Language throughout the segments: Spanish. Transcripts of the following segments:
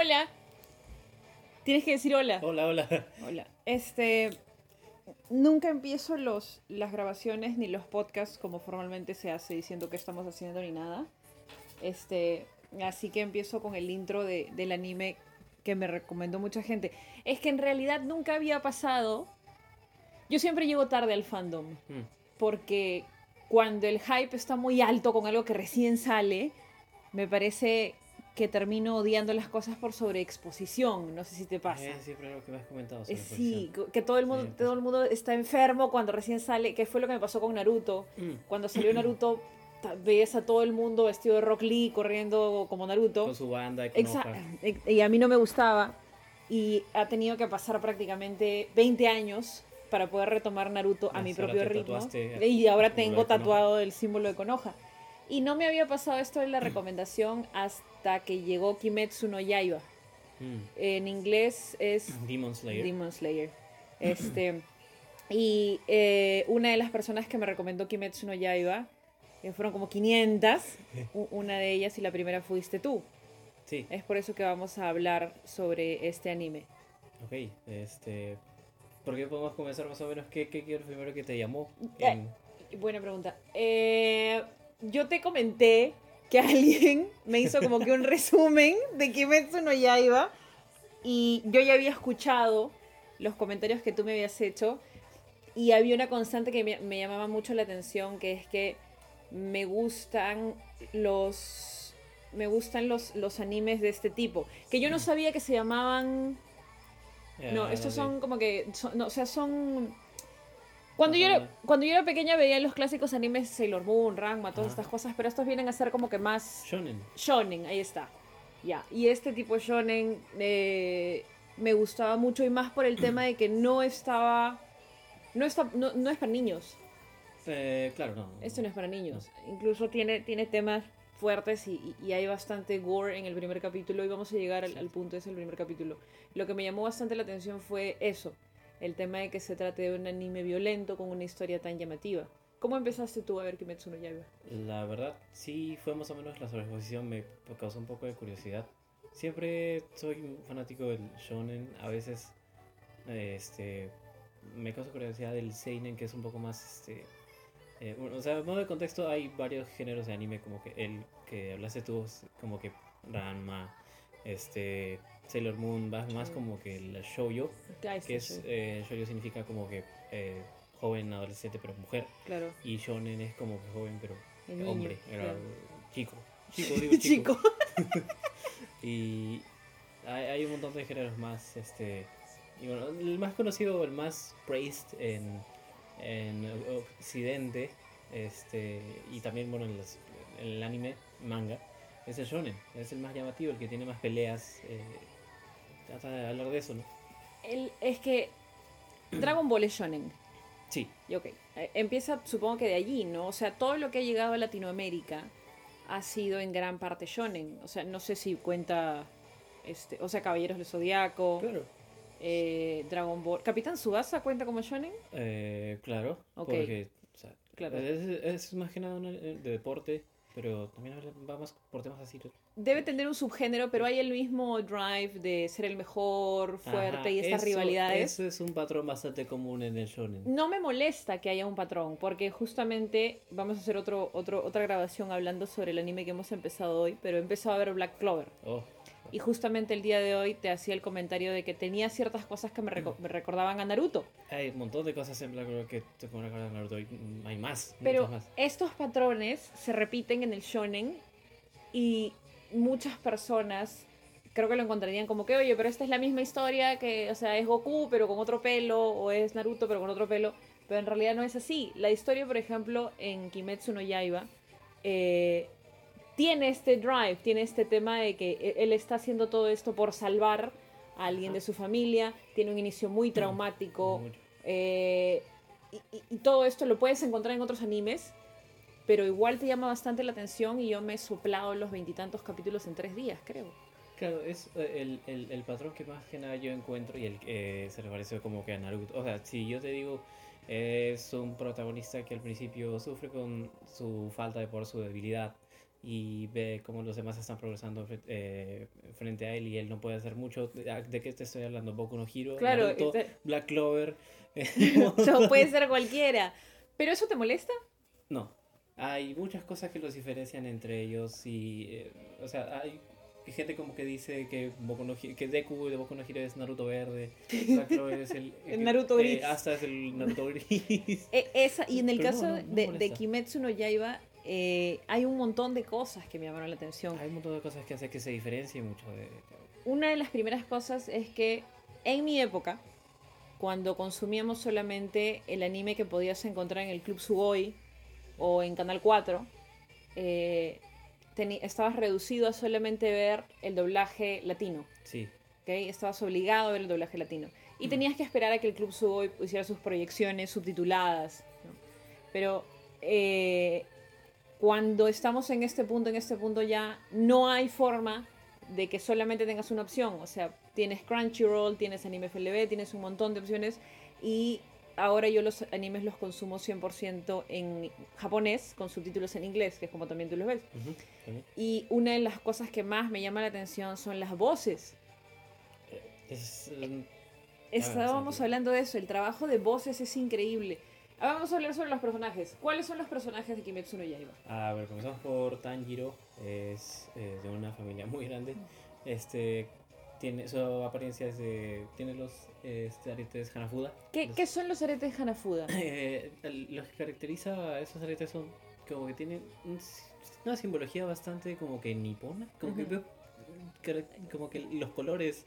Hola. Tienes que decir hola. Hola, hola. Hola. Este. Nunca empiezo los, las grabaciones ni los podcasts como formalmente se hace diciendo que estamos haciendo ni nada. Este. Así que empiezo con el intro de, del anime que me recomendó mucha gente. Es que en realidad nunca había pasado. Yo siempre llego tarde al fandom. Mm. Porque cuando el hype está muy alto con algo que recién sale, me parece que termino odiando las cosas por sobreexposición. No sé si te pasa. Es siempre lo que me has comentado. Eh, sobre sí, que todo el mundo, Sí, todo el mundo está enfermo cuando recién sale, que fue lo que me pasó con Naruto. Mm. Cuando salió Naruto, veías a todo el mundo vestido de Rock Lee corriendo como Naruto. Con su banda. y Exacto. hojas. Y a mí no me gustaba. Y ha tenido que pasar prácticamente 20 años para poder retomar Naruto a mi propio ritmo. Y ahora tengo tatuado el símbolo de Konoha. Y no me había pasado esto en la recomendación hasta que llegó Kimetsu no Yaiba. Mm. En inglés es Demon Slayer. Demon Slayer. Este, y eh, una de las personas que me recomendó Kimetsu no Yaiba, que fueron como 500, u- una de ellas y la primera fuiste tú. Sí, Es por eso que vamos a hablar sobre este anime. ok. Este. ¿Por qué podemos comenzar más o menos? ¿Qué, qué, primero que te llamó? Eh, En- Buena pregunta. Eh, yo te comenté que alguien me hizo como que un resumen de Kimetsu no Yaiba y yo ya había escuchado los comentarios que tú me habías hecho y había una constante que me, me llamaba mucho la atención que es que me gustan los me gustan los, los animes de este tipo que yo no sabía que se llamaban no, ah, estos son como que, son- no, o sea, son... Cuando yo, era, cuando yo era pequeña veía los clásicos animes Sailor Moon, Ranma, todas estas cosas, pero estos vienen a ser como que más Shonen. shonen, ahí está. Ya, y este tipo de shonen eh, me gustaba mucho y más por el tema de que no estaba... No, está, no, no es para niños, Eh, claro, no. esto no es para niños. Incluso tiene, tiene temas fuertes y, y- y hay bastante gore en el primer capítulo y vamos a llegar al, al punto ese el primer capítulo. Lo que me llamó bastante la atención fue eso, el tema de que se trate de un anime violento con una historia tan llamativa. ¿Cómo empezaste tú a ver Kimetsu no Yaiba? La verdad, sí fue más o menos la sobreexposición, me causó un poco de curiosidad. Siempre soy un fanático del shonen, a veces este, me causa curiosidad del seinen, que es un poco más... Este, eh, bueno, o sea, a modo de contexto, hay varios géneros de anime, como que el que hablaste tú, como que Ranma, este, Sailor Moon, más, más Sí. como que el shoujo, que es, eh, shoujo significa como que eh, joven, adolescente, pero mujer. claro, Y shonen es como que joven, pero el niño, hombre, era claro. chico. Chico, digo chico. Chico. Y hay, hay un montón de géneros más, este... Y bueno, el más conocido, el más praised en, en Occidente, este, y también, bueno, en, los- en el anime, manga, es el shonen. Es el más llamativo, el que tiene más peleas. Eh, trata de hablar de eso, ¿no? El- es que Dragon Ball es shonen. Sí, Y ok, eh, empieza supongo que de allí, ¿no? O sea, todo lo que ha llegado a Latinoamérica ha sido en gran parte shonen. O sea, no sé si cuenta, este, o sea, Caballeros del Zodiaco, claro. eh, Dragon Ball. ¿Capitán Subasa cuenta como shonen? Eh, claro, Ok. porque o sea, Claro. es, es más que nada una- de deporte, pero también va más por temas así. Debe tener un subgénero, pero hay el mismo drive de ser el mejor, fuerte Ajá, y estas eso- rivalidades. Eso es un patrón bastante común en el shonen. No me molesta que haya un patrón, porque justamente vamos a hacer otro, otro, otra grabación hablando sobre el anime que hemos empezado hoy, pero he empezado a ver Black Clover. Oh, Y justamente el día de hoy te hacía el comentario de que tenía ciertas cosas que me, reco- me recordaban a Naruto. hay un montón de cosas en Black que te recordar a Naruto. Hay más, Pero más. estos patrones se repiten en el shonen y muchas personas creo que lo encontrarían como que, oye, pero esta es la misma historia que, o sea, es Goku pero con otro pelo o es Naruto pero con otro pelo, pero en realidad no es así. La historia, por ejemplo, en Kimetsu no Yaiba, eh, tiene este drive, tiene este tema de que e- él está haciendo todo esto por salvar a alguien de su familia, tiene un inicio muy traumático, Mucho. eh, y, y- todo esto lo puedes encontrar en otros animes, pero igual te llama bastante la atención y yo me he soplado los veintitantos capítulos en tres días, creo. Claro, es eh, el, el, el patrón que más que nada yo encuentro y el que eh, se le parece como que a Naruto. O sea, si yo te digo, es un protagonista que al principio sufre con su falta de poder, su debilidad, y ve cómo los demás están progresando eh, frente a él y él no puede hacer mucho. ¿De, ah, de qué te estoy hablando? Boku no Hero, Claro, Naruto, este- Black Clover. Eso puede ser cualquiera. ¿Pero eso te molesta? No, hay muchas cosas que los diferencian entre ellos y, eh, o sea, hay gente como que dice que, Boku no que Deku de Boku no Hero es Naruto verde, Black Clover es el... El Naruto eh, gris. hasta es el Naruto gris. E- esa, y en el Pero no, caso no, no de, de. Kimetsu no Yaiba, eh, hay un montón de cosas que me llamaron la atención. hay un montón de cosas que hace que se diferencie mucho de... Una de las primeras cosas es que en mi época, cuando consumíamos solamente el anime que podías encontrar en el Club Sugoi o en Canal 4, eh, estabas reducido a solamente ver el doblaje latino. Sí, ¿ok? Estabas obligado a ver el doblaje latino. Y tenías que esperar a que el Club Sugoi hiciera sus proyecciones subtituladas. ¿no? Pero eh, cuando estamos en este punto, en este punto ya no hay forma de que solamente tengas una opción. O sea, tienes Crunchyroll, tienes Anime FLV, tienes un montón de opciones. Y ahora yo los animes los consumo 100% en japonés, con subtítulos en inglés, que es como también tú los ves. ujú, también. Y una de las cosas que más me llama la atención son las voces. Es, eh, Estábamos sí. hablando de eso, el trabajo de voces es increíble. Ahora vamos a hablar sobre los personajes. ¿Cuáles son los personajes de Kimetsu no Yaiba? A ver, comenzamos por Tanjiro, es eh, de una familia muy grande. Este tiene su apariencia es de tiene los este, aretes Hanafuda. ¿Qué, Los- qué son los aretes Hanafuda? Eh, el- lo que caracteriza a esos aretes son como que tienen una simbología bastante como que nipona, como que Ujú. veo cara- como que los colores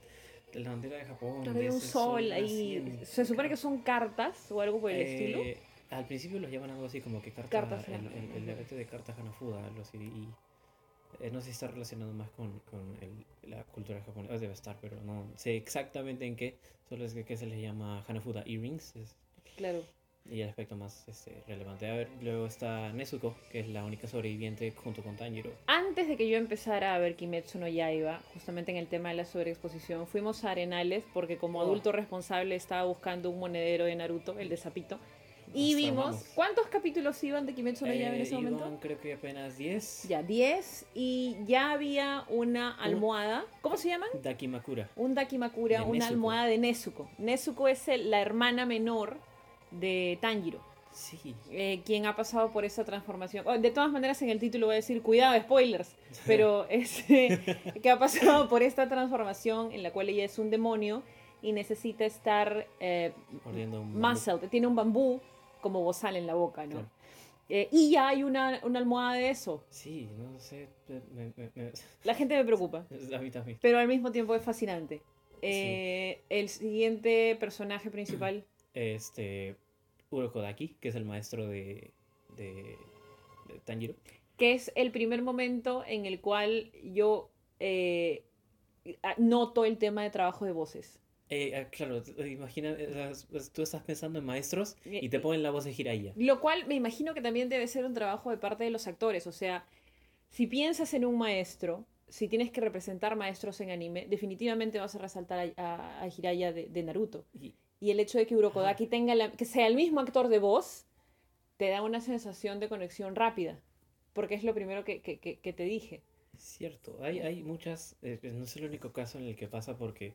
la bandera de Japón. Claro, hay un sol ahí. Se supone que son cartas o algo por el estilo. eh, Al principio los llaman algo así como que carta, Cartas el, el, el arete de carta Hanafuda, algo así. Y, eh, no sé si está relacionado más con, con el- la cultura japonesa, debe estar, pero no sé exactamente en qué. Solo es que, que se les llama Hanafuda earrings es- Claro. Y el aspecto más este, relevante. A ver, luego está Nezuko, que es la única sobreviviente junto con Tanjiro. Antes de que yo empezara a ver Kimetsu no Yaiba, justamente en el tema de la sobreexposición, fuimos a Arenales porque como Oh. adulto responsable estaba buscando un monedero de Naruto, el de Zapito. Y vimos. ¿cuántos capítulos iban de Kimetsu no Yaiba en Eh, ese momento? iban, creo que apenas 10. Ya, 10 y ya había una almohada. ¿Cómo se llaman? Dakimakura. Un Dakimakura, De una Nezuko. almohada de Nezuko. Nezuko es el- la hermana menor de Tanjiro, Sí. eh, quien ha pasado por esa transformación. Oh, de todas maneras, en el título voy a decir, cuidado, spoilers, pero es, que ha pasado por esta transformación en la cual ella es un demonio y necesita estar eh, muscle, tiene un bambú como bozal en la boca, ¿no? Claro. Eh, y ya hay una, una almohada de eso. Sí, no sé. me- me- me- La gente me preocupa. a mí también. pero al mismo tiempo es fascinante. Eh, El siguiente personaje principal, Este. Urokodaki, que es el maestro de. de. de Tanjiro. que es el primer momento en el cual yo eh, noto el tema de trabajo de voces. Eh, ah, claro, t- imagina, eh, pues, tú estás pensando en maestros y Eh, te ponen la voz de Jiraiya. Lo cual me imagino que también debe ser un trabajo de parte de los actores. O sea, si piensas en un maestro, si tienes que representar maestros en anime, definitivamente vas a resaltar a, a, a Jiraiya de, de Naruto. Y- Y el hecho de que Urokodaki tenga la- que sea el mismo actor de voz, te da una sensación de conexión rápida. Porque es lo primero que, que- que- que te dije. Cierto, hay, hay muchas, eh, no es el único caso en el que pasa porque,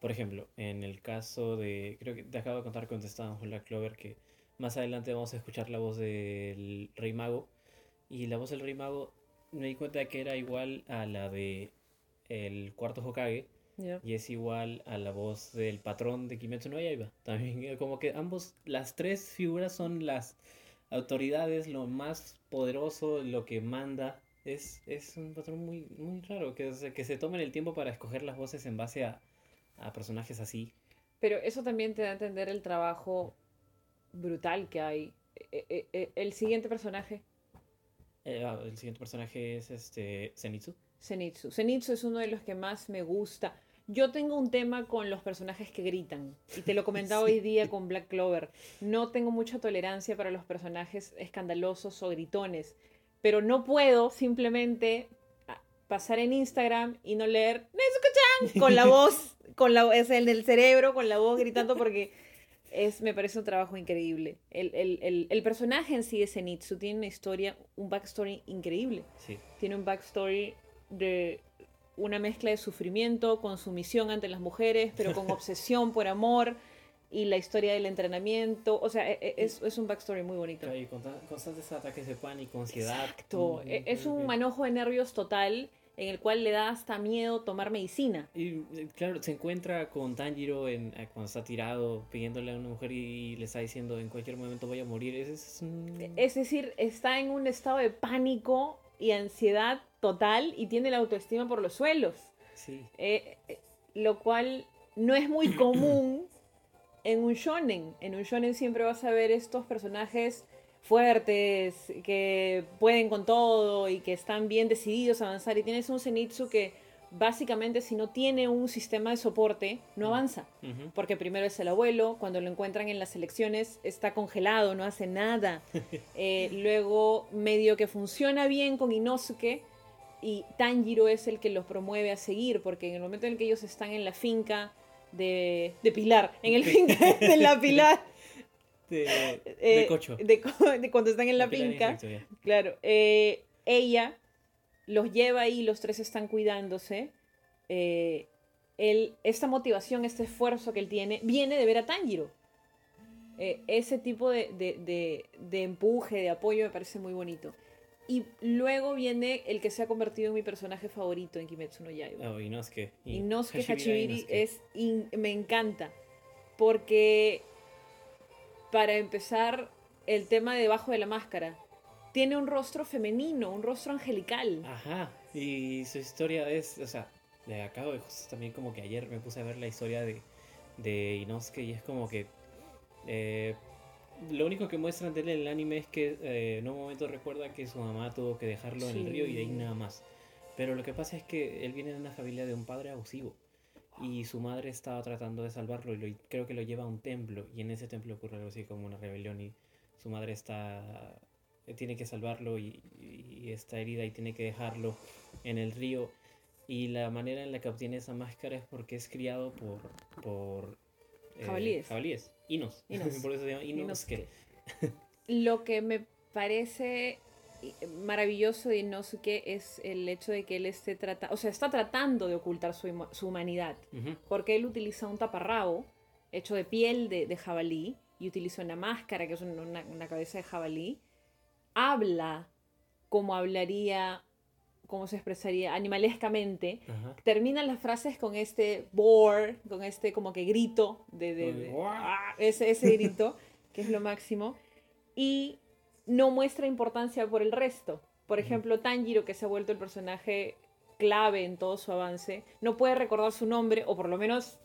por ejemplo, en el caso de, creo que te acabo de contar cuando estábamos con Black Clover que más adelante vamos a escuchar la voz del Rey Mago y la voz del Rey Mago me di cuenta que era igual a la de el cuarto Hokage y es igual a la voz del patrón de Kimetsu no Yaiba. También eh, como que ambos, las tres figuras son las autoridades, lo más poderoso, lo que manda. Es, es un patrón muy, muy raro, que, se- que se tomen el tiempo para escoger las voces en base a, a personajes así. Pero eso también te da a entender el trabajo brutal que hay. Eh, eh, eh, el siguiente personaje, Eh, ah, el siguiente personaje es este Zenitsu. Zenitsu. Zenitsu es uno de los que más me gusta. Yo tengo un tema con los personajes que gritan. Y te lo comentaba Sí. hoy día con Black Clover. No tengo mucha tolerancia para los personajes escandalosos o gritones. Pero no puedo simplemente ah, pasar en Instagram y no leer Nezuko-chan con la voz, con la es el del cerebro, con la voz gritando porque Es, me parece un trabajo increíble. El, el, el, el personaje en sí de Zenitsu tiene una historia, un backstory increíble. Sí. Tiene un backstory de una mezcla de sufrimiento con sumisión ante las mujeres, pero con obsesión por amor y la historia del entrenamiento. O sea, e- e- es, es un backstory muy bonito. Y con ta- constantes ataques de pánico, ansiedad. Exacto. Mm, E- Es un mm, manojo de nervios total en el cual le da hasta miedo tomar medicina. Y eh, claro, se encuentra con Tanjiro en, eh, cuando está tirado pidiéndole a una mujer y, le está diciendo en cualquier momento voy a morir. Ese es un... Es decir, está en un estado de pánico y ansiedad total y tiene la autoestima por los suelos. Sí. Eh, eh, lo cual no es muy común en un shonen. En un shonen siempre vas a ver estos personajes fuertes, que pueden con todo y que están bien decididos a avanzar. Y tienes un Zenitsu que básicamente si no tiene un sistema de soporte, no avanza. Porque primero es el abuelo, cuando lo encuentran en las elecciones está congelado, no hace nada. Eh, luego medio que funciona bien con Inosuke y Tanjiro es el que los promueve a seguir, porque en el momento en el que ellos están en la finca de, de Pilar, en el finca de la Pilar, De, eh, de cocho. de, co- de cuando están en la finca. Claro, eh, ella los lleva ahí, los tres están cuidándose. eh, él- esta motivación, este esfuerzo que él tiene, viene de ver a Tanjiro. Eh, ese tipo de, de- de- de empuje, de apoyo, me parece muy bonito. Y luego viene el que se ha convertido en mi personaje favorito en Kimetsu no Yaiba. Oh, Inosuke. Y Inosuke Hashibira Hachibiri es in- me encanta porque para empezar el tema de debajo de la máscara tiene un rostro femenino, un rostro angelical. Ajá. Y su historia es, o sea, le acabo de justo también como que ayer me puse a ver la historia de, de Inosuke y es como que eh, lo único que muestran de él en el anime es que eh, en un momento recuerda que su mamá tuvo que dejarlo en el Sí. río y de ahí nada más. Pero lo que pasa es que él viene de una familia de un padre abusivo y su madre estaba tratando de salvarlo y lo- creo que lo lleva a un templo y en ese templo ocurre algo así como una rebelión y su madre está tiene que salvarlo y, y está herida y tiene que dejarlo en el río y la manera en la que obtiene esa máscara es porque es criado por por eh, Jabalíes. jabalíes Inos, Inos. por eso se llama Inos, Inosuke. Lo que me parece maravilloso de Inosuke es el hecho de que él esté tratando, o sea, está tratando de ocultar su, su humanidad. Ujú. porque él utiliza un taparrabo hecho de piel de, de jabalí y utiliza una máscara que es un- una, una cabeza de jabalí. Habla como hablaría, como se expresaría animalescamente. Ajá. Termina las frases con este bore, con este como que grito de, de- de- Como, ¡ah! ese, ese grito, que es lo máximo. Y no muestra importancia por el resto. Por ejemplo, Tanjiro, que se ha vuelto el personaje clave en todo su avance, no puede recordar su nombre, o por lo menos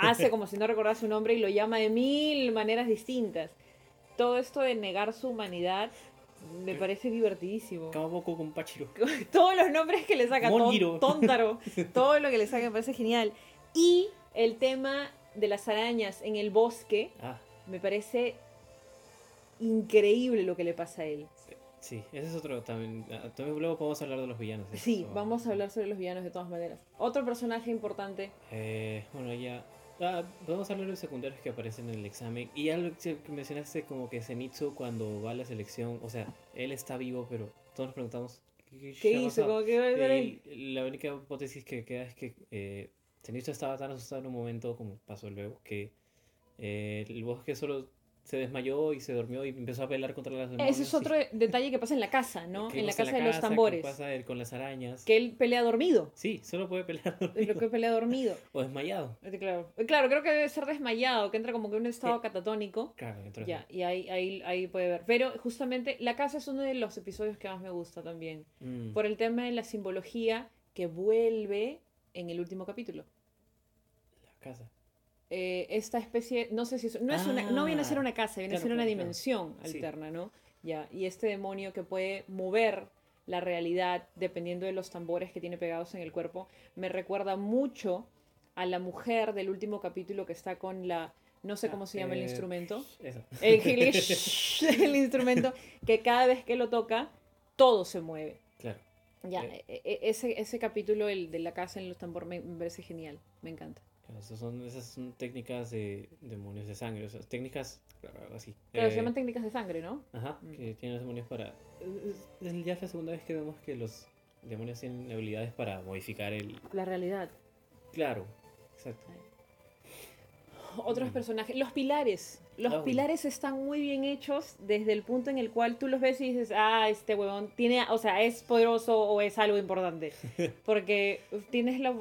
hace como si no recordara su nombre y lo llama de mil maneras distintas. Todo esto de negar su humanidad me parece divertidísimo. Kamaboko con Pachiro. Todos los nombres que le saca, Ton-. Tontaro, todo lo que le saca me parece genial. Y el tema de las arañas en el bosque, Ah, me parece increíble lo que le pasa a él. sí, ese es otro también. ah, también luego podemos hablar de los villanos. ¿eh? Sí, vamos a hablar sobre los villanos de todas maneras. Otro personaje importante, Eh, bueno, ya. Ah, podemos hablar de los secundarios que aparecen en el examen. Y algo que mencionaste como que Zenitsu cuando va a la selección, o sea, él está vivo, pero todos nos preguntamos ¿qué, ¿qué hizo? Como que va a. Y la única hipótesis que queda es que eh, Zenitsu estaba tan asustado en un momento, como pasó luego, que eh, el bosque solo se desmayó y se durmió y empezó a pelear contra las demonios. Ese es otro detalle que pasa en la casa, ¿no? que En la casa de los que tambores. pasa él con las arañas. Que él pelea dormido. Sí, solo puede pelear Es lo que dormido. pelea dormido. o desmayado. Este, Claro. Claro, creo que debe ser desmayado, que entra como que en un estado Sí. catatónico. Claro, entonces- Ya, y ahí, ahí, ahí puede ver. Pero justamente la casa es uno de los episodios que más me gusta también. Mm. Por el tema de la simbología que vuelve en el último capítulo. La casa. Eh, esta especie, no sé si es, no, es una, no viene a ser Ah, una casa, viene a ser una claro, claro. dimensión Sí. alterna, ¿no? Ya, y este demonio que puede mover la realidad dependiendo de los tambores que tiene pegados en el cuerpo, me recuerda mucho a la mujer del último capítulo que está con la, no sé cómo se llama el Eh, instrumento, Eso. el, el- el instrumento que cada vez que lo toca, todo se mueve. Claro. Ya, Eh. e- e- ese, ese capítulo el de la casa en los tambores me, me parece genial, me encanta. Esas son, esas son técnicas de demonios de sangre, o sea, técnicas, claro, algo así. Eh, se llaman técnicas de sangre, ¿no? Ajá, Mm. que tienen los demonios para... Es, es ya la segunda vez que vemos que los demonios tienen habilidades para modificar el... La realidad. Claro, exacto. Otros Mm. personajes. Los pilares. Los Ah, pilares están muy bien hechos desde el punto en el cual tú los ves y dices, ah, este huevón tiene, o sea, es poderoso o es algo importante. Porque tienes la...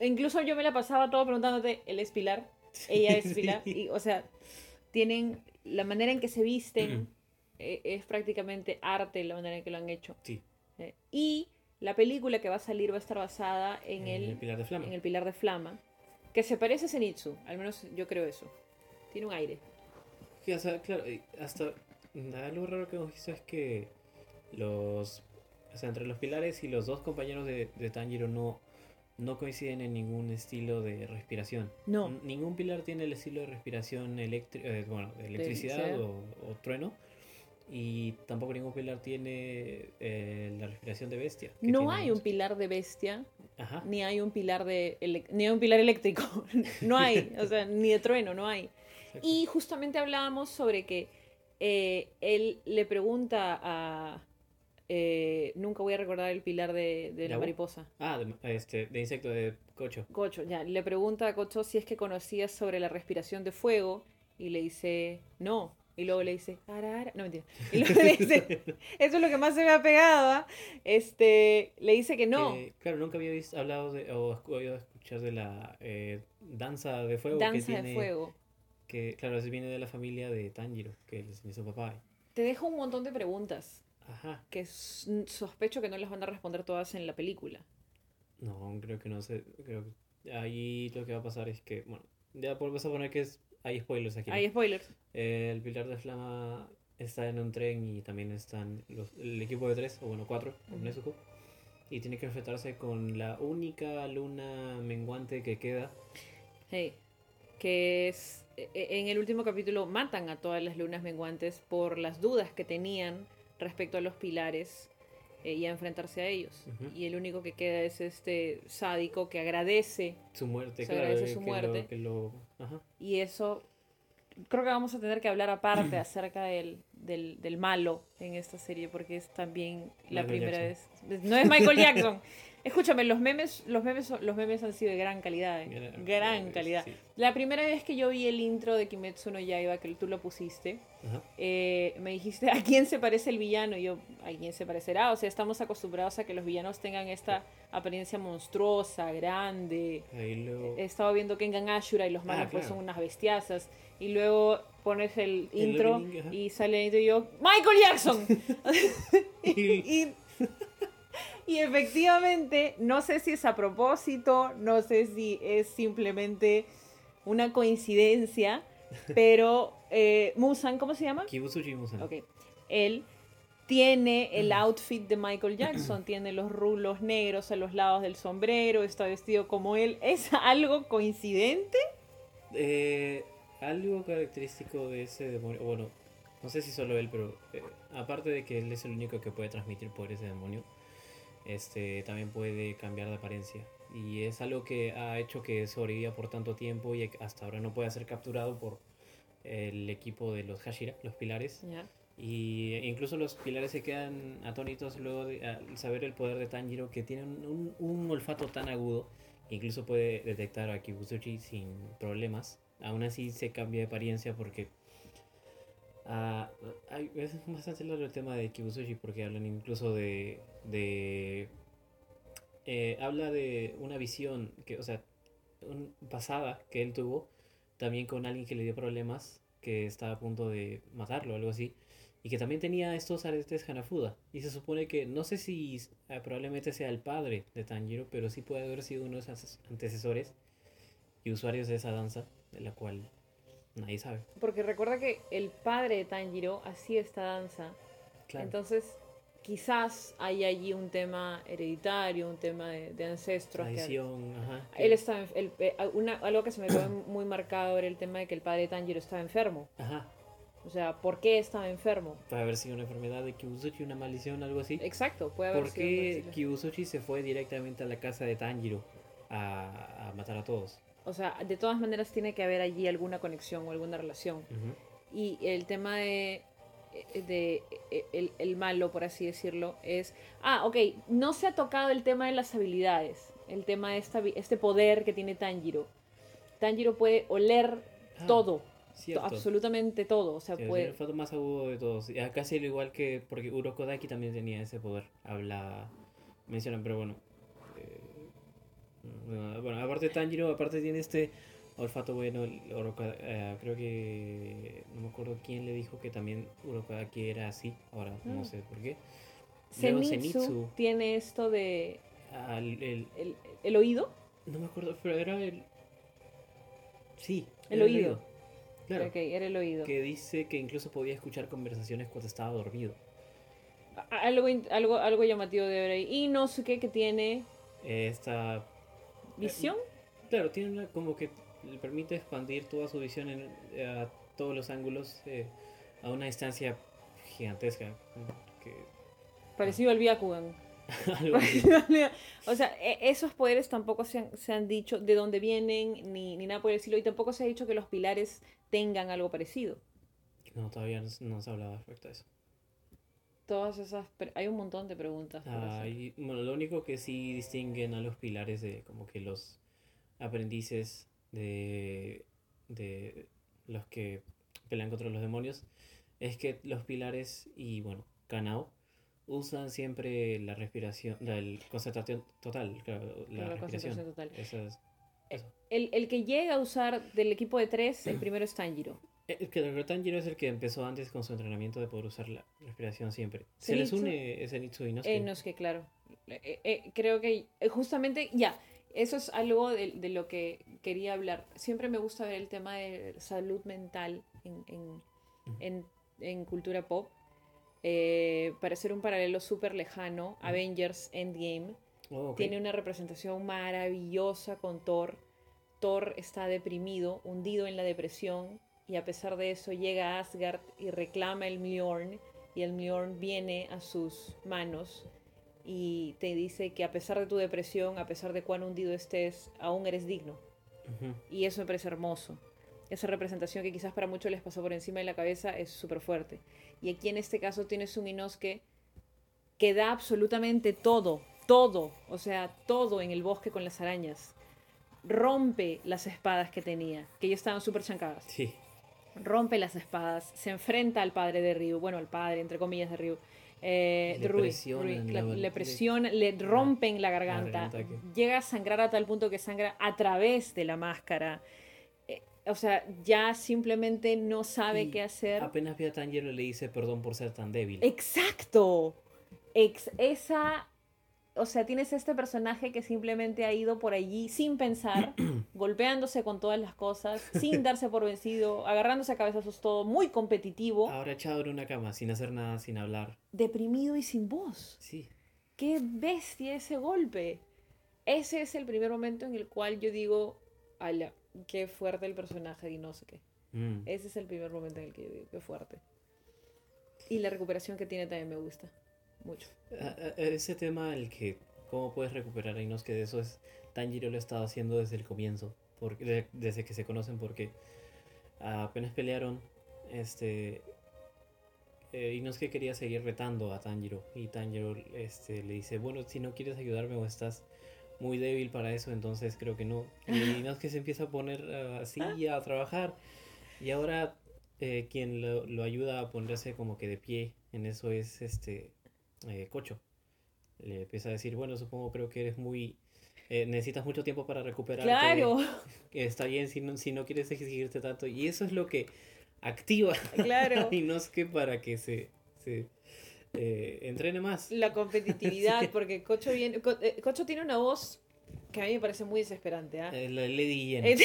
Incluso yo me la pasaba todo preguntándote, él es pilar, ella es pilar. Y, o sea, tienen la manera en que se visten, eh, es prácticamente arte la manera en que lo han hecho. Sí, Eh, y la película que va a salir va a estar basada en, el, pilar de flama. en el pilar de flama, que se parece a Zenitsu, al menos yo creo eso. Tiene un aire. Sí, o sea, claro, hasta algo raro que hemos visto es que los, o sea, entre los pilares y los dos compañeros de, de Tanjiro no, no coinciden en ningún estilo de respiración. No. N- Ningún pilar tiene el estilo de respiración eléctrica, bueno, de electricidad o, o trueno. Y tampoco ningún pilar tiene eh, la respiración de bestia. No hay un pilar de bestia, Ajá. ni hay un pilar de ni hay un pilar eléctrico. no hay, o sea, ni de trueno, no hay. exacto. Y justamente hablábamos sobre que eh, él le pregunta a eh, nunca voy a recordar el pilar de, de la mariposa. Ah, de, este, de insecto de cocho. Gocho, ya, le pregunta a Gocho si es que conocía sobre la respiración de fuego y le dice no. Y luego le dice, "Ara, ara". no mentira. Y luego le dice, eso es lo que más se me ha pegado, ¿ah? Este, le dice que no. Que, claro, nunca había visto, hablado de, o oído escuchar de la eh, danza de fuego. que Danza de tiene- fuego. Que, claro, eso viene de la familia de Tanjiro, que es su papá. Te dejo un montón de preguntas Ajá. que sospecho que no las van a responder todas en la película. No, creo que no sé. Creo que ahí lo que va a pasar es que, bueno, ya volvemos a poner que es, hay spoilers aquí. Hay spoilers. Eh, el pilar de flama está en un tren y también están los, el equipo de tres, o bueno, cuatro, con. Nezuko. Y tiene que enfrentarse con la única luna menguante que queda. Hey, que es e- e- en el último capítulo matan a todas las lunas menguantes por las dudas que tenían respecto a los pilares eh, y a enfrentarse a ellos. Y el único que queda es este sádico que agradece Su muerte, claro. agradece su que muerte. Lo, que lo- ajá. y eso creo que vamos a tener que hablar aparte acerca del, del, del malo en esta serie porque es también la primera Jackson. vez no es Michael Jackson escúchame los memes los memes los memes han sido de gran calidad ¿eh? Gran- gran eh, calidad. sí. la primera vez que yo vi el intro de Kimetsu no Yaiba que tú lo pusiste eh, me dijiste a quién se parece el villano y yo a quién se parecerá o sea estamos acostumbrados a que los villanos tengan esta apariencia monstruosa grande. Ahí luego. he estado viendo Kengan Ashura y los malos Ah, pues claro. son unas bestiazas. Y luego pones el El intro opening, y sale el intro y yo Michael Jackson y, y efectivamente no sé si es a propósito no sé si es simplemente una coincidencia pero eh, Musan ¿cómo se llama? Kibutsuji Musan. Ok. Él tiene el outfit de Michael Jackson, tiene los rulos negros a los lados del sombrero, está vestido como él. ¿Es algo coincidente? Eh, algo característico de ese demonio, bueno, no sé si solo él, pero eh, aparte de que él es el único que puede transmitir poderes de demonio, este también puede cambiar de apariencia. Y es algo que ha hecho que sobreviva por tanto tiempo y hasta ahora no pueda ser capturado por el equipo de los Hashira, los pilares. Ya. Y incluso los pilares se quedan atónitos luego de al saber el poder de Tanjiro, que tiene un, un olfato tan agudo, que incluso puede detectar a Kibutsuchi sin problemas. Aún así se cambia de apariencia porque... hay- es bastante largo el tema de Kibutsuchi porque hablan incluso de... eh, habla de una visión que, o sea, un- pasada que él tuvo, también con alguien que le dio problemas, que estaba a punto de matarlo algo así, y que también tenía estos aretes Hanafuda. Y se supone que, no sé si eh, probablemente sea el padre de Tanjiro, pero sí puede haber sido uno de esos antecesores y usuarios de esa danza, de la cual nadie sabe. Porque recuerda que el padre de Tanjiro hacía esta danza. Claro. Entonces, quizás hay allí un tema hereditario, un tema de, de ancestros. que- Tradición, ajá. él estaba, eh, una- algo que se me quedó muy marcado era el tema de que el padre de Tanjiro estaba enfermo. Ajá. O sea, ¿por qué estaba enfermo? Puede haber sido una enfermedad de Kibutsuchi, una maldición, algo así. Exacto, puede haber ¿Por sido qué posible. Kibutsuchi se fue directamente a la casa de Tanjiro a, a matar a todos? O sea, de todas maneras tiene que haber allí alguna conexión o alguna relación. Y el tema de, de el, el malo, por así decirlo, es... Ah, ok, no se ha tocado el tema de las habilidades, el tema de esta, este poder que tiene Tanjiro. Tanjiro puede oler Ah, todo, Cierto. absolutamente todo. O sea, Sí, puede... más agudo de todos. Sí lo igual que. Porque Urokodaki también tenía ese poder. Habla. Mencionan, pero bueno. Eh, bueno, aparte Tanjiro, aparte tiene este olfato bueno. el Urokoda- eh, creo que. No me acuerdo quién le dijo que también Urokodaki era así. Ahora no Ah. sé por qué. Zenitsu, Zenitsu. tiene esto de Ah, el- el- el, el oído. no me acuerdo, pero era el. Sí, El oído. Claro. Ok, era el oído. Que dice que incluso podía escuchar conversaciones cuando estaba dormido. Algo, algo, algo llamativo de ver ahí. Y no sé qué que tiene Esta visión. Claro, tiene una, como que le permite expandir toda su visión en, eh, a todos los ángulos eh, a una distancia gigantesca. Que, Parecido al Byakugan. o sea, e- esos poderes tampoco se han, se han dicho de dónde vienen ni, ni nada por el estilo. Y tampoco se ha dicho que los pilares tengan algo parecido. No, todavía no se ha hablado respecto a eso. Todas esas. Hay un montón de preguntas. Ah, hacer. y, bueno, lo único que sí distinguen a los pilares de como que los aprendices de, de los que pelean contra los demonios es que los pilares y bueno, Kanao usan siempre la respiración, la concentración total, claro, la, La concentración total. Eso. El, el que llega a usar del equipo de tres, el primero es Tanjiro. Eh, El que el Tanjiro es el que empezó antes con su entrenamiento de poder usar la respiración siempre. Se les une Zenitsu y no Eh, que, claro. Eh, eh, creo que justamente, ya, eso es algo de, de lo que quería hablar. Siempre me gusta ver el tema de salud mental en, en, en- en cultura pop. Eh, para hacer un paralelo súper lejano. Avengers Endgame Oh, ok. tiene una representación maravillosa con Thor. Thor está deprimido, hundido en la depresión, y a pesar de eso llega a Asgard y reclama el Mjolnir, y el Mjolnir viene a sus manos y te dice que a pesar de tu depresión, a pesar de cuán hundido estés, aún eres digno. Y eso me parece hermoso. Esa representación que quizás para muchos les pasó por encima de la cabeza es súper fuerte. Y aquí en este caso tienes un Inosuke que da absolutamente todo, todo, o sea, todo en el bosque con las arañas. Rompe las espadas que tenía, que ya estaban súper chancadas. Sí. Rompe las espadas, se enfrenta al padre de Ryu, bueno, al padre, entre comillas, de Ryu. Eh, Le Rui, presionan Rui, la- le le- presiona, le rompen la garganta, garganta que- llega a sangrar a tal punto que sangra a través de la máscara. Eh, o sea, ya simplemente no sabe Y qué hacer. Apenas ve a Tanjiro le dice perdón por ser tan débil. Exacto. Ex- esa, o sea, tienes este personaje que simplemente ha ido por allí sin pensar, golpeándose con todas las cosas, sin darse por vencido, agarrándose a cabezazos todo, muy competitivo, Ahora echado en una cama, sin hacer nada, sin hablar. deprimido y sin voz. Sí. ¡Qué bestia ese golpe! Ese es el primer momento en el cual yo digo, ala, qué fuerte el personaje sé qué. Mm. Ese es el primer momento en el que yo digo, qué fuerte. Y la recuperación que tiene también me gusta. Mucho. A- a- Ese tema, el que cómo puedes recuperar a Inosuke de eso es Tanjiro lo ha estado haciendo desde el comienzo, porque, de- desde que se conocen, porque apenas pelearon, este eh, Inosuke quería seguir retando a Tanjiro y Tanjiro este, le dice, bueno, si no quieres ayudarme o estás muy débil para eso, entonces creo que no. Y Inosuke se empieza a poner ah, así a trabajar y ahora eh, quien lo, lo ayuda a ponerse como que de pie en eso es este eh, Cocho. Le empieza a decir, bueno, supongo creo que eres muy... eh, necesitas mucho tiempo para recuperarte. Claro, que está bien si no, si no quieres exigirte tanto. Y eso es lo que activa claro. a Inosuke para que se, se eh, entrene más. La competitividad, porque Cocho, viene, Co- eh, Cocho tiene una voz que a mí me parece muy desesperante. ¿ah? La Lady Yen. Es-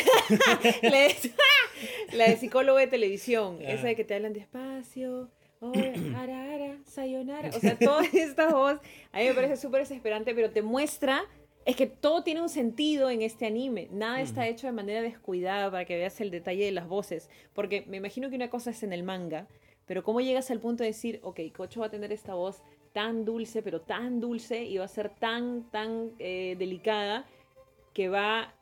la, de, de psicólogo de televisión, Ah. esa de que te hablan despacio, sayonara, o sea, toda esta voz a mí me parece súper desesperante, pero te muestra, es que todo tiene un sentido en este anime, nada está hecho de manera descuidada para que veas el detalle de las voces, porque me imagino que una cosa es en el manga, pero cómo llegas al punto de decir, ok, Cocho va a tener esta voz tan dulce, pero tan dulce, y va a ser tan, tan eh, delicada, que va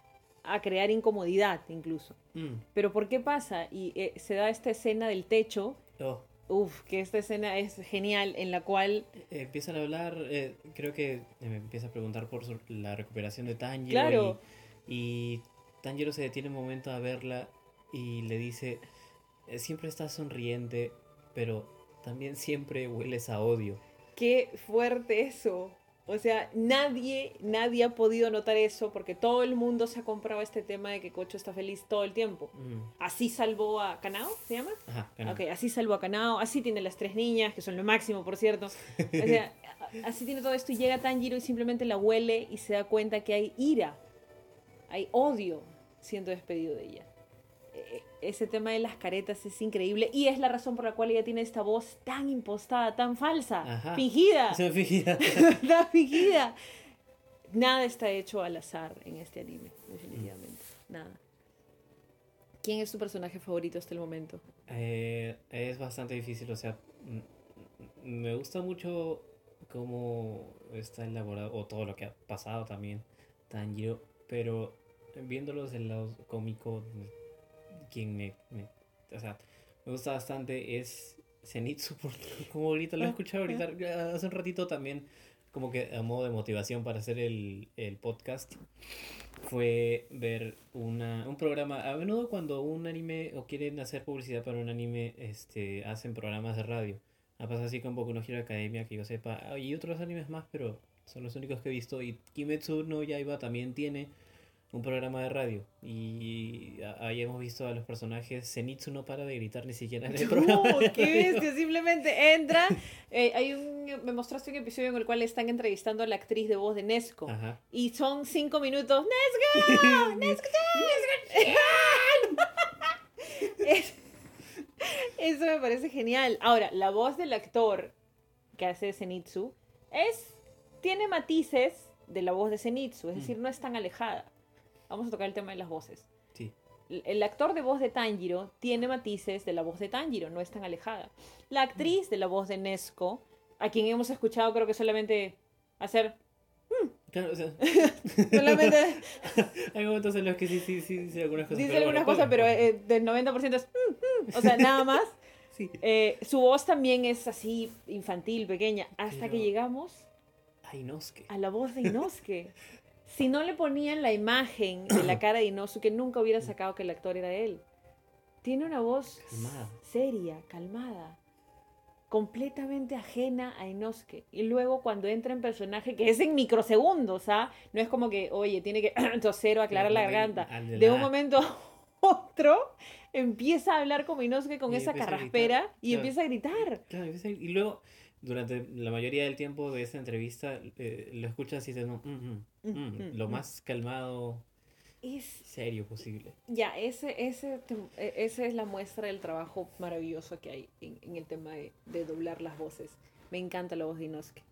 a crear incomodidad incluso. Mm. Pero ¿por qué pasa? Y eh, se da esta escena del techo. Oh, Uf, que esta escena es genial, en la cual, eh, empiezan a hablar, eh, creo que me empieza a preguntar por la recuperación de Tanjiro. Claro. Y, y Tanjiro se detiene un momento a verla y le dice, "Eh, siempre estás sonriente, pero también siempre hueles a odio. qué fuerte eso. O sea, nadie, nadie ha podido notar eso porque todo el mundo se ha comprado este tema de que Cocho está feliz todo el tiempo. Mm. Así salvó a Kanao, ¿se llama? Ajá, así salvó a Kanao, así tiene las tres niñas, que son lo máximo, por cierto. O sea, así tiene todo esto y llega Tanjiro y simplemente la huele y se da cuenta que hay ira, hay odio siendo despedido de ella. Ese tema de las caretas es increíble y es la razón por la cual ella tiene esta voz tan impostada, tan falsa, Ajá. fingida, tan fingida. Nada está hecho al azar en este anime, definitivamente. Nada. ¿Quién es tu personaje favorito hasta el momento? Eh, es bastante difícil, o sea, me gusta mucho cómo está elaborado, o todo lo que ha pasado también, Tanjiro, pero viéndolos del lado cómico, quien me, me- o sea, me gusta bastante es Zenitsu, como ahorita lo he escuchado ahorita, hace un ratito también, como que a modo de motivación para hacer el, el podcast, fue ver una, un programa. A menudo cuando un anime o quieren hacer publicidad para un anime, este, hacen programas de radio. Ha pasado así con Boku no Hero Academia, que yo sepa. Ah, Y otros animes más, pero son los únicos que he visto. Y Kimetsu no Yaiba también tiene un programa de radio. Y hemos visto a los personajes. Zenitsu no para de gritar ni siquiera en el programa. ¡Oh, de qué radio. bestia! Simplemente entra. eh, hay un, me mostraste un episodio en el cual están entrevistando a la actriz de voz de Nesco. Ajá. Y son cinco minutos. ¡Nesco! ¡Nesco! Es- Eso me parece genial. Ahora, la voz del actor que hace Zenitsu es, tiene matices de la voz de Zenitsu, es Mm. decir, no es tan alejada. Vamos a tocar el tema de las voces. Sí. El- actor de voz de Tanjiro tiene matices de la voz de Tanjiro, no es tan alejada. La actriz de la voz de Nesco, a quien hemos escuchado creo que solamente hacer, Claro, o sea, solamente hay momentos en los que sí, sí, sí, dice algunas cosas. dice pero algunas bueno, cosas, pero eh, del 90% es, "Mm, mm", o sea, nada más. Sí. Eh, su voz también es así infantil, pequeña, hasta Pero- que llegamos es que. a la voz de Inosuke. Si no le ponían la imagen de la cara de Inosuke, nunca hubiera sacado que el actor era él. Tiene una voz Calmada. seria, calmada, completamente ajena a Inosuke. Y luego cuando entra en personaje, que es en microsegundos, ¿ah? No es como que, oye, tiene que toser o aclarar la garganta. de un momento a otro empieza a hablar como Inosuke con Y esa carraspera y claro. empieza a gritar. Claro, empieza a- y luego, durante la mayoría del tiempo de esta entrevista, eh, lo escuchas y dices, no, mm, mm, Mm, mm, mm, lo mm. más calmado, Es serio posible. Ya, ese, ese, e- esa es la muestra del trabajo maravilloso que hay en, en el tema de, de doblar las voces. Me encanta la voz de Inosuke.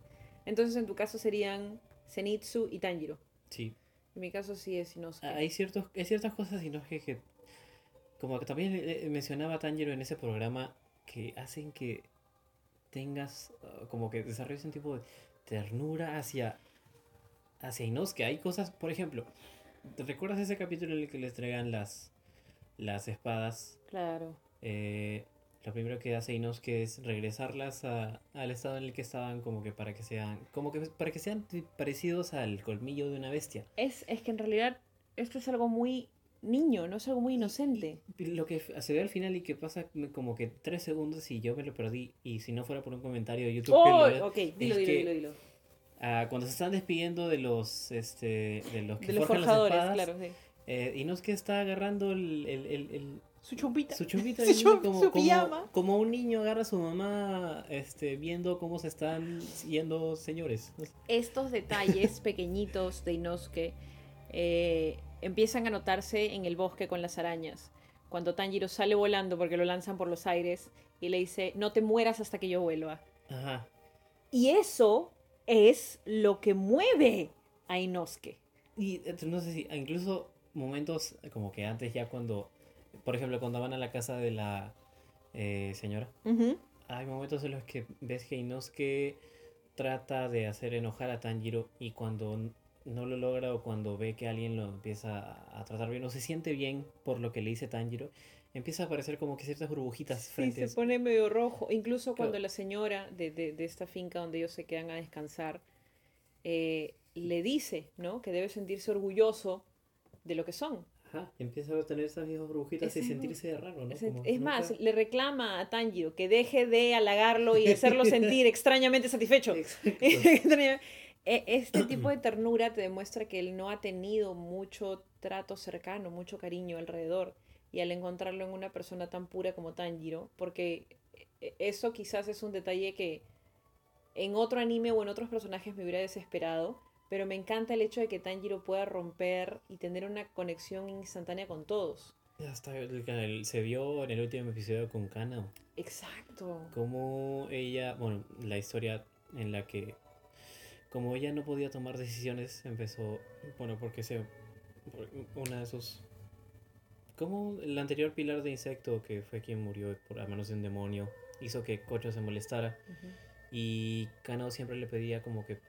Entonces, en tu caso serían Zenitsu y Tanjiro. Sí. En mi caso sí es Inosuke. Hay, ciertos, hay ciertas cosas y no que, como que también eh, mencionaba Tanjiro en ese programa, que hacen que tengas, ah, como que desarrolles un tipo de ternura hacia, hacia Inosuke. Hay cosas, por ejemplo, ¿te recuerdas ese capítulo en el que les entregan las, las espadas? Claro. Eh, lo primero que hace Inosuke es regresarlas a- al estado en el que estaban, como que para que sean, como que para que sean parecidos al colmillo de una bestia. Es, es que en realidad esto es algo muy niño, no es algo muy inocente. Y Lo que se ve al final y que pasa como que tres segundos y yo me lo perdí. Y si no fuera por un comentario de YouTube que Oh, lo- ok, dilo, es dilo, que- dilo, dilo. ah, cuando se están despidiendo de los este de los que De los forjan las forjadores, espadas, claro, sí. eh, Inosuke está agarrando el, el, el- el- Su chumpita. su chumpita Su y como, su como- como un niño agarra a su mamá este, viendo cómo se están yendo señores. estos detalles pequeñitos de Inosuke eh, empiezan a notarse en el bosque con las arañas. Cuando Tanjiro sale volando porque lo lanzan por los aires y le dice, no te mueras hasta que yo vuelva. Ajá. Y eso es lo que mueve a Inosuke. Y no sé si, incluso momentos como que antes ya cuando, por ejemplo, cuando van a la casa de la eh, señora, hay momentos en los que ves que Inosuke trata de hacer enojar a Tanjiro y cuando no lo logra o cuando ve que alguien lo empieza a tratar bien o se siente bien por lo que le dice Tanjiro, empieza a aparecer como que ciertas burbujitas Sí, frente se pone medio rojo. Incluso Claro. cuando la señora de, de- de esta finca donde ellos se quedan a descansar eh, le dice, ¿no? Que debe sentirse orgulloso de lo que son. Ajá, empieza a tener esas mismas burbujitas y Ese- sentirse raro, ¿no? Es, Como es más, le reclama a Tanjiro que deje de halagarlo y hacerlo sentir extrañamente satisfecho. E- Este tipo de ternura te demuestra que él no ha tenido mucho trato cercano, mucho cariño alrededor. Y al encontrarlo en una persona tan pura como Tanjiro, porque e- eso quizás es un detalle que en otro anime o en otros personajes me hubiera desesperado, pero me encanta el hecho de que Tanjiro pueda romper y tener una conexión instantánea con todos. Hasta el- el- se vio en el último episodio con. Exacto. Como ella, bueno, la historia en la que, como ella no podía tomar decisiones, empezó, bueno, porque se, una de sus, como el anterior pilar de insecto, que fue quien murió por a manos de un demonio, hizo que Kocho se molestara. Y Kanao siempre le pedía como que,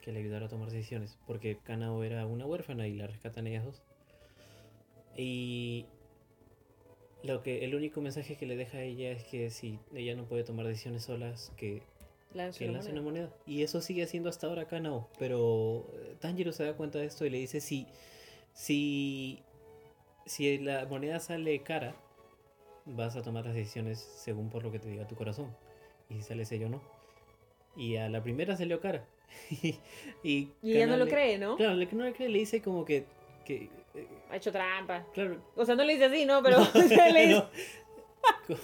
que le ayudara a tomar decisiones, porque Kanao era una huérfana y la rescatan ellas dos. Y lo que el único mensaje que le deja a ella es que si ella no puede tomar decisiones solas, que, Lanza que una moneda. una moneda. Y eso sigue haciendo hasta ahora Kanao, pero eh, Tanjiro se da cuenta de esto y le dice si si si la moneda sale cara, vas a tomar las decisiones según por lo que te diga tu corazón. Y si sale sello no. Y a la primera salió cara. y Y ella no lo le- cree, ¿no? Claro, le que no le cree le dice como que, que eh, Ha hecho trampa. claro, O sea, no le dice así, ¿no? Pero o sea, le dice, no,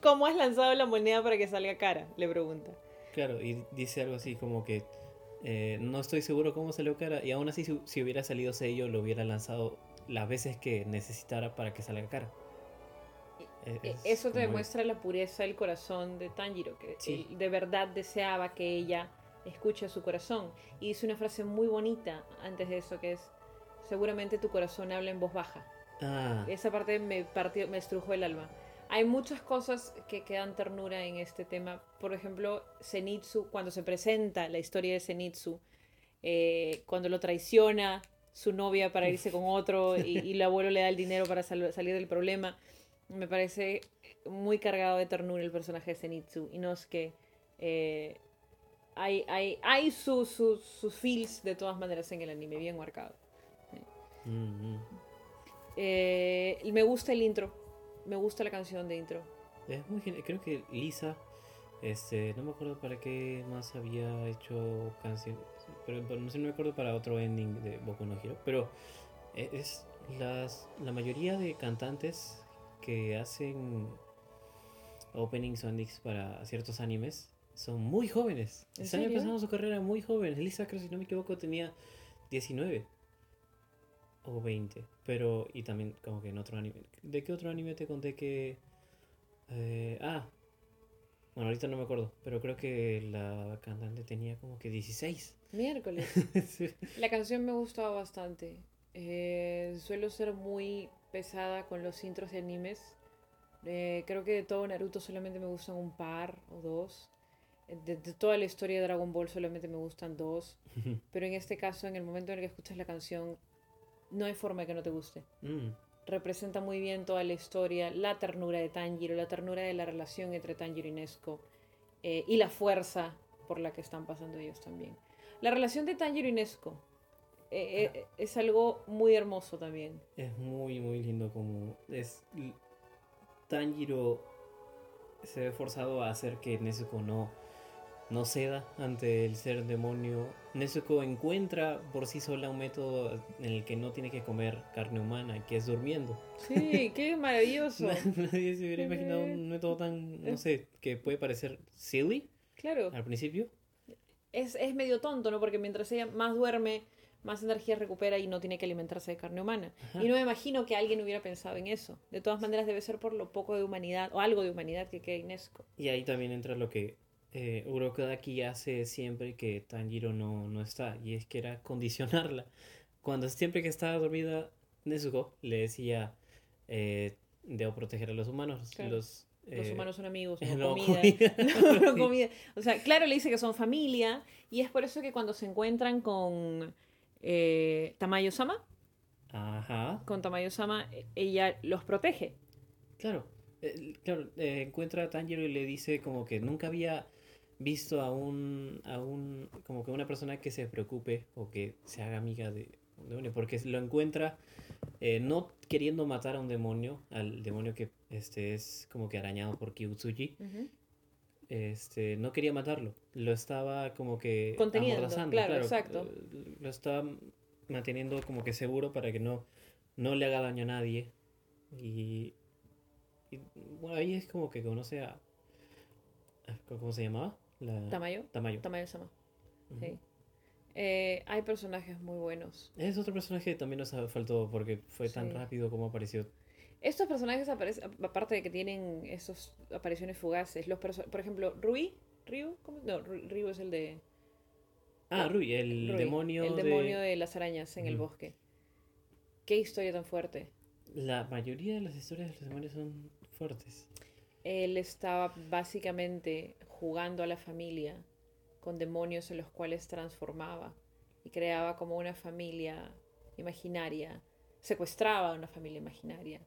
¿cómo has lanzado la moneda para que salga cara? Le pregunta. Claro, y dice algo así como que eh, no estoy seguro cómo salió cara. Y aún así, si, si hubiera salido sello, lo hubiera lanzado las veces que necesitara para que salga cara. E- E- es Eso te demuestra la pureza del corazón de Tanjiro, que Sí. él de verdad deseaba que ella escuche su corazón. Y dice una frase muy bonita antes de eso, que es, seguramente tu corazón habla en voz baja. Ah, Esa parte me partió, me estrujó el alma. Hay muchas cosas que quedan ternura en este tema. Por ejemplo, Zenitsu, cuando se presenta la historia de Zenitsu, eh, cuando lo traiciona su novia para irse con otro y, y el abuelo le da el dinero para sal- salir del problema, me parece muy cargado de ternura el personaje de Zenitsu. Y no es que eh, hay, hay, hay sus sus sus feels de todas maneras en el anime, bien marcado. mm, mm. Eh, me gusta el intro. Me gusta la canción de intro. Es muy genial. Creo que Lisa, este, no me acuerdo para qué más había hecho canciones, pero, pero no sé, no me acuerdo para otro ending de Boku no Hero, pero e- es las, la mayoría de cantantes que hacen openings o endings para ciertos animes son muy jóvenes. ¿En Están empezando su carrera muy jóvenes. Lisa, creo, si no me equivoco, tenía 19 o 20. Pero, y también como que en otro anime. ¿De qué otro anime te conté que... eh, ah, bueno, ahorita no me acuerdo, pero creo que la cantante tenía como que 16. Miércoles. Sí. La canción me gustaba bastante. Eh, suelo ser muy pesada con los intros de animes. Eh, creo que de todo Naruto solamente me gustan un par o dos. De, de toda la historia de Dragon Ball solamente me gustan dos. Pero en este caso, en el momento en el que escuchas la canción, no hay forma de que no te guste. Mm, representa muy bien toda la historia, la ternura de Tanjiro, la ternura de la relación entre Tanjiro y Nezuko eh, y la fuerza por la que están pasando ellos también. La relación de Tanjiro y Nezuko eh, eh, es algo muy hermoso también. Es muy, muy lindo como es Tanjiro se ve forzado a hacer que Nezuko no, no ceda ante el ser demonio. Nezuko encuentra por sí sola un método en el que no tiene que comer carne humana, que es durmiendo. Sí, qué maravilloso. Nadie se hubiera imaginado un método tan, no sé, que puede parecer silly Claro, al principio. es, es medio tonto, ¿no? Porque mientras ella más duerme, más energía recupera y no tiene que alimentarse de carne humana. Ajá. Y no me imagino que alguien hubiera pensado en eso. De todas maneras debe ser por lo poco de humanidad o algo de humanidad que queda en Nezuko. Y ahí también entra lo que eh, Urokodaki hace siempre que Tanjiro no, no está, y es que era condicionarla. Cuando siempre que estaba dormida Nezuko le decía, eh, debo proteger a los humanos. Claro. Los, Los eh, humanos son amigos, no no, comida. comida. No, no comida. O sea, claro, le dice que son familia y es por eso que cuando se encuentran con, eh, Tamayo-sama. Con Tamayo-sama, eh, ella los protege. Claro, claro, eh, encuentra a Tanjiro y le dice como que nunca había visto a un, a un, como que una persona que se preocupe o que se haga amiga de un demonio, porque lo encuentra eh, no queriendo matar a un demonio, al demonio que este es como que arañado por Kyutsuji, Ujú. este, no quería matarlo, lo estaba como que Conteniendo, claro, exacto. Lo estaba manteniendo como que seguro para que no, no le haga daño a nadie. Y, y, bueno, ahí es como que conoce a- ¿cómo se llamaba? La, Tamayo. Tamayo. Tamayo-sama. Ujú. Sí. Eh, hay personajes muy buenos. Es otro personaje que también nos faltó porque fue tan rápido como apareció. Estos personajes aparecen, aparte de que tienen esas apariciones fugaces, los por ejemplo, Rui, Ryu, ¿cómo? No, Ryu es el de Ah, Rui, el Rui, demonio el de- demonio de las arañas en el bosque. Qué historia tan fuerte. La mayoría de las historias de los demonios son fuertes. Él estaba básicamente jugando a la familia con demonios en los cuales transformaba y creaba como una familia imaginaria, secuestraba a una familia imaginaria.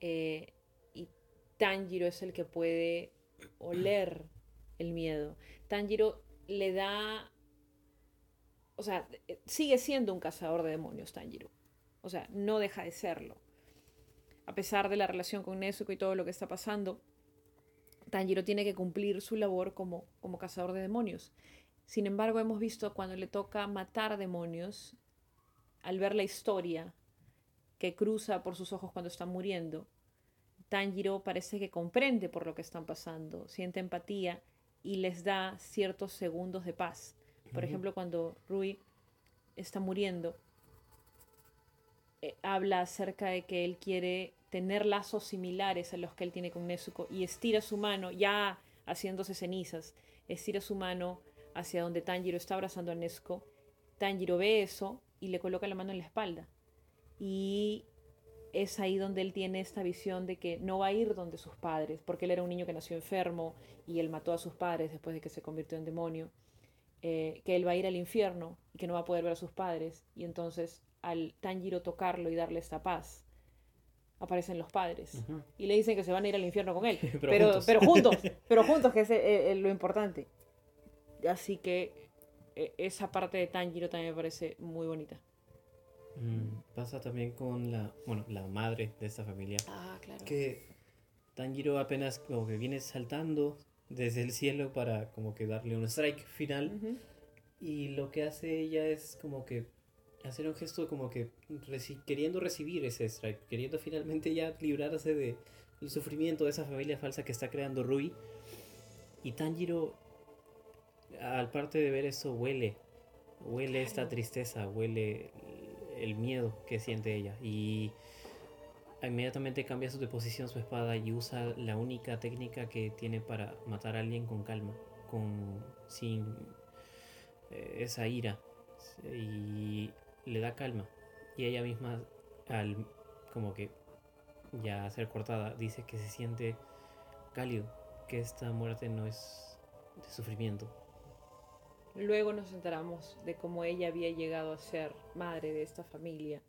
Eh, y Tanjiro es el que puede oler el miedo. Tanjiro le da... O sea, sigue siendo un cazador de demonios, Tanjiro. O sea, no deja de serlo. A pesar de la relación con Nezuko y todo lo que está pasando, Tanjiro tiene que cumplir su labor como, como cazador de demonios. Sin embargo, hemos visto cuando le toca matar demonios, al ver la historia que cruza por sus ojos cuando están muriendo, Tanjiro parece que comprende por lo que están pasando, siente empatía y les da ciertos segundos de paz. Por ejemplo, cuando Rui está muriendo, eh, habla acerca de que él quiere tener lazos similares a los que él tiene con Nezuko y estira su mano, ya haciéndose cenizas, estira su mano hacia donde Tanjiro está abrazando a Nezuko. Tanjiro ve eso y le coloca la mano en la espalda. Y es ahí donde él tiene esta visión de que no va a ir donde sus padres, porque él era un niño que nació enfermo y él mató a sus padres después de que se convirtió en demonio, eh, que él va a ir al infierno y que no va a poder ver a sus padres. Y entonces al Tanjiro tocarlo y darle esta paz, aparecen los padres. Y le dicen que se van a ir al infierno con él. Pero pero, juntos. pero juntos, pero juntos, que es eh, eh, lo importante. Así que eh, esa parte de Tanjiro también me parece muy bonita. Mm, pasa también con la, bueno, la madre de esta familia. Ah, claro. Que Tanjiro apenas como que viene saltando desde el cielo para como que darle un strike final. Y lo que hace ella es como que hacer un gesto como que reci- queriendo recibir ese strike, queriendo finalmente ya librarse de el sufrimiento de esa familia falsa que está creando Rui. Y Tanjiro, al parte de ver eso, huele, huele esta tristeza, huele el miedo que siente ella. Y inmediatamente cambia su posición su espada y usa la única técnica que tiene para matar a alguien con calma, con sin eh, esa ira y le da calma y ella misma al como que ya ser cortada dice que se siente cálido, que esta muerte no es de sufrimiento. Luego nos enteramos de cómo ella había llegado a ser madre de esta familia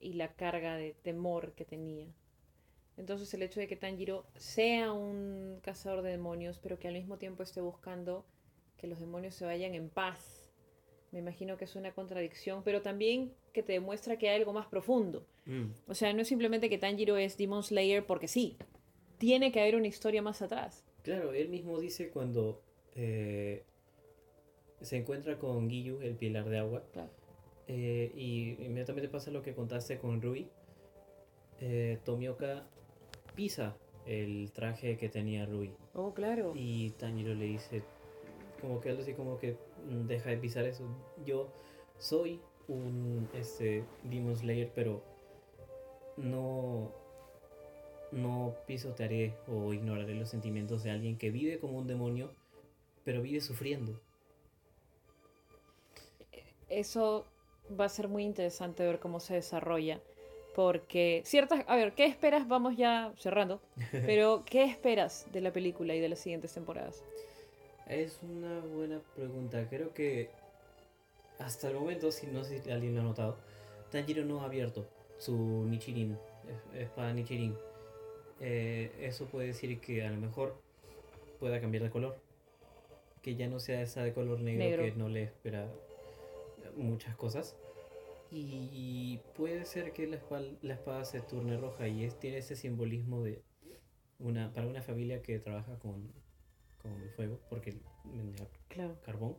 y la carga de temor que tenía. Entonces el hecho de que Tanjiro sea un cazador de demonios, pero que al mismo tiempo esté buscando que los demonios se vayan en paz, me imagino que es una contradicción, pero también que te demuestra que hay algo más profundo. Mm, O sea, no es simplemente que Tanjiro es Demon Slayer porque sí. Tiene que haber una historia más atrás. Claro, él mismo dice cuando eh, se encuentra con Giyu, el pilar de agua, Claro. eh, y inmediatamente pasa lo que contaste con Rui. Eh, Tomioka pisa el traje que tenía Rui. Oh, claro. Y Tanjiro le dice, como que algo así como que "Mm, deja de pisar eso. Yo soy un este, Demon Slayer, pero no, no pisotearé o ignoraré los sentimientos de alguien que vive como un demonio, pero vive sufriendo. Eso va a ser muy interesante ver cómo se desarrolla. Porque ciertas... A ver, ¿qué esperas? Vamos ya cerrando. Pero, ¿qué esperas de la película y de las siguientes temporadas? Es una buena pregunta. Creo que hasta el momento, si no sé si alguien lo ha notado, Tanjiro no ha abierto su Nichirin, es- espada Nichirin. Eh, eso puede decir que a lo mejor pueda cambiar de color. Que ya no sea esa de color negro, Negro. que no le espera muchas cosas. Y puede ser que la espada, la espada se turne roja y es, tiene ese simbolismo de una para una familia que trabaja con, con el fuego, porque Claro. carbón.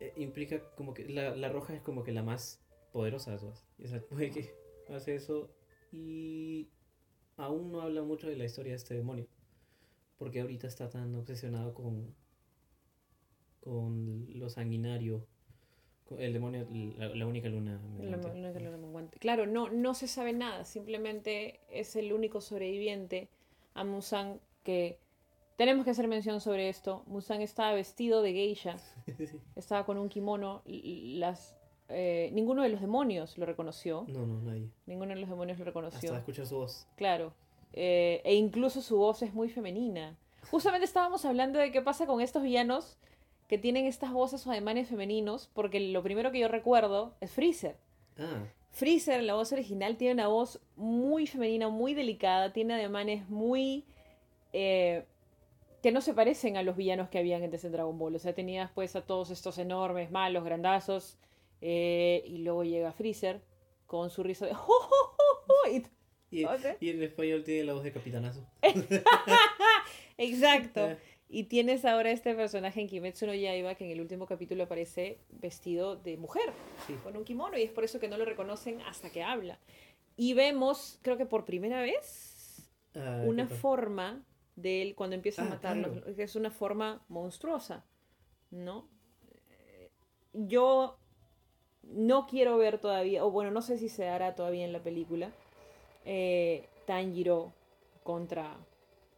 eh, implica como que la, la roja es como que la más poderosa de todas. O sea, puede que hace eso y aún no habla mucho de la historia de este demonio. Porque ahorita está tan obsesionado con, con lo sanguinario. el demonio, la, la única luna. La- la menguante. Claro, no, no se sabe nada, simplemente es el único sobreviviente a Musan que... Tenemos que hacer mención sobre esto. Musan estaba vestido de geisha, estaba con un kimono. Las, eh, ninguno de los demonios lo reconoció. No, no, nadie. Ninguno de los demonios lo reconoció. Hasta escuchar su voz. Claro. Eh, e incluso su voz es muy femenina. Justamente estábamos hablando de qué pasa con estos villanos que tienen estas voces o ademanes femeninos, porque lo primero que yo recuerdo es Freezer. Ah, Freezer, la voz original, tiene una voz muy femenina, muy delicada, tiene ademanes muy... eh, que no se parecen a los villanos que habían antes en Dragon Ball. O sea, tenías pues a todos estos enormes, malos, grandazos, eh, y luego llega Freezer con su risa de... "Jo, jo, jo, jo", y y, O sea- y en español tiene la voz de capitanazo. Exacto. Eh. Y tienes ahora este personaje en Kimetsu no Yaiba que en el último capítulo aparece vestido de mujer, Sí. con un kimono, y es por eso que no lo reconocen hasta que habla. Y vemos, creo que por primera vez, Ah, una forma de él cuando empieza a Ah, matarlos, claro. es una forma monstruosa, ¿no? Eh, Yo no quiero ver todavía, o bueno, no sé si se dará todavía en la película, eh, Tanjiro contra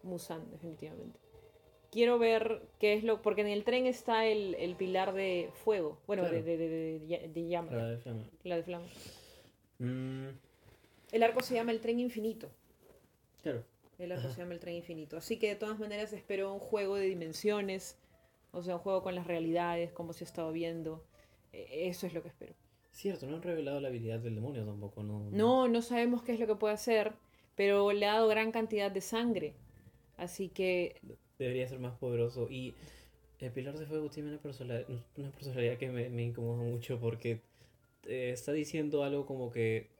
Musan, definitivamente. Quiero ver qué es lo. Porque en el tren está el, el pilar de fuego. Bueno, Claro. de, de, de, de- de- de llama. La de Flama. La de flama. Mm, El arco se llama el tren infinito. claro. El arco Ajá. se llama el tren infinito. Así que de todas maneras espero un juego de dimensiones. O sea, un juego con las realidades, como se ha estado viendo. Eh, Eso es lo que espero. Cierto, no han revelado la habilidad del demonio tampoco, ¿no? No, no sabemos qué es lo que puede hacer. Pero le ha dado gran cantidad de sangre. Así que Debería ser más poderoso. Y el Pilar de Fuego tiene una personalidad, una personalidad que me, me incomoda mucho porque eh, está diciendo algo como que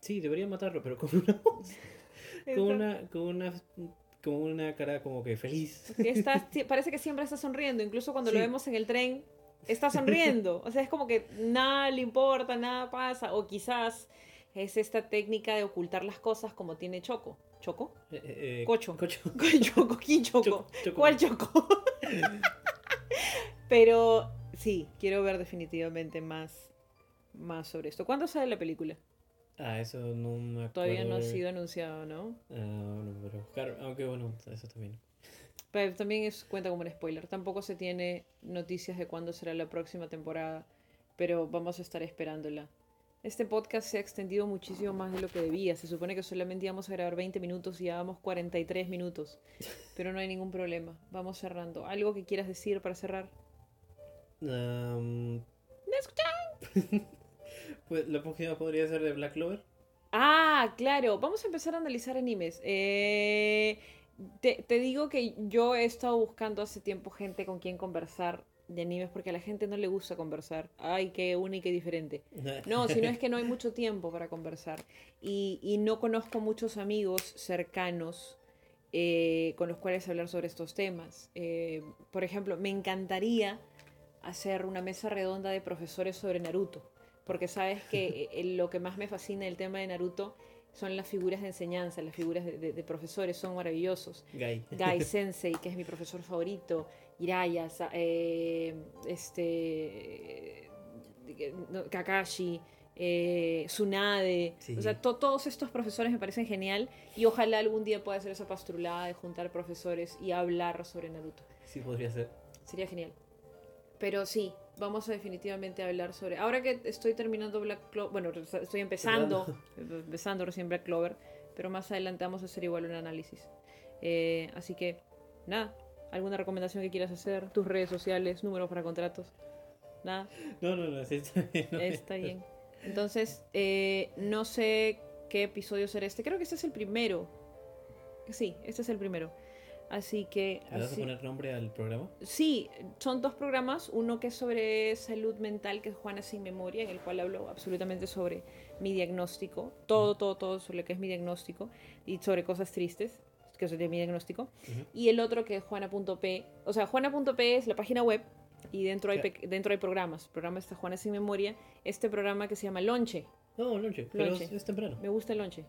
sí, debería matarlo, pero con una voz, con una, con una, con una cara como que feliz. Que está- parece que siempre está sonriendo, incluso cuando lo vemos en el tren, está sonriendo. O sea, es como que nada le importa, nada pasa. O quizás es esta técnica de ocultar las cosas como tiene Choco. ¿Choco? Eh, eh, eh, Cocho. Cocho. ¿Cuál Choco? ¿Quién Choco? Choco, Choco. ¿Cuál Choco? Pero sí, quiero ver definitivamente más, más sobre esto. ¿Cuándo sale la película? Ah, eso no me acuerdo. Todavía no ha sido anunciado, ¿no? Ah, no, pero buscar, aunque bueno, eso también. Pero también es, cuenta como un spoiler. Tampoco se tiene noticias de cuándo será la próxima temporada, pero vamos a estar esperándola. Este podcast se ha extendido muchísimo más de lo que debía. Se supone que solamente íbamos a grabar 20 minutos y llevamos 43 minutos. Pero no hay ningún problema. Vamos cerrando. ¿Algo que quieras decir para cerrar? Am, ¡No escuchan! pues la próxima podría ser de Black Clover. Ah, claro. Vamos a empezar a analizar animes. Eh, te, te digo que yo he estado buscando hace tiempo gente con quien conversar de animes porque a la gente no le gusta conversar. Ay, qué única y diferente. No, sino es que no hay mucho tiempo para conversar. Y, y no conozco muchos amigos cercanos eh, con los cuales hablar sobre estos temas. Eh, por ejemplo, me encantaría hacer una mesa redonda de profesores sobre Naruto. Porque sabes que eh, lo que más me fascina del tema de Naruto son las figuras de enseñanza, las figuras de, de- de profesores, son maravillosos. Guy. Gai Sensei, que es mi profesor favorito, Hiraya, eh, este, eh, Kakashi, eh, Tsunade, Sí. o sea, to- todos estos profesores me parecen genial y ojalá algún día pueda hacer esa pastrulada de juntar profesores y hablar sobre Naruto. Sí, podría ser. Sería genial. Pero sí, vamos a definitivamente hablar sobre... Ahora que estoy terminando Black Clover, bueno, estoy empezando, empezando recién Black Clover, pero más adelante vamos a hacer igual un análisis. Eh, así que, nada, ¿alguna recomendación que quieras hacer? Tus redes sociales, números para contratos. Nada. No, no, no, sí, está bien. no, Está bien. Entonces, eh, no sé qué episodio será este. Creo que este es el primero. Sí, este es el primero. Así que... ¿Le vas a así- poner nombre al programa? Sí, son dos programas. Uno que es sobre salud mental, que es Juana Sin Memoria, en el cual hablo absolutamente sobre mi diagnóstico. Todo, todo, todo sobre lo que es mi diagnóstico. Y sobre cosas tristes, que es de mi diagnóstico. Ujú. Y el otro que es Juana.p. O sea, Juana.p es la página web. Y dentro hay, dentro hay programas. El programa está Juana Sin Memoria. Este programa que se llama Lonche. No, lonche, pero es, es temprano. Me gusta el lonche.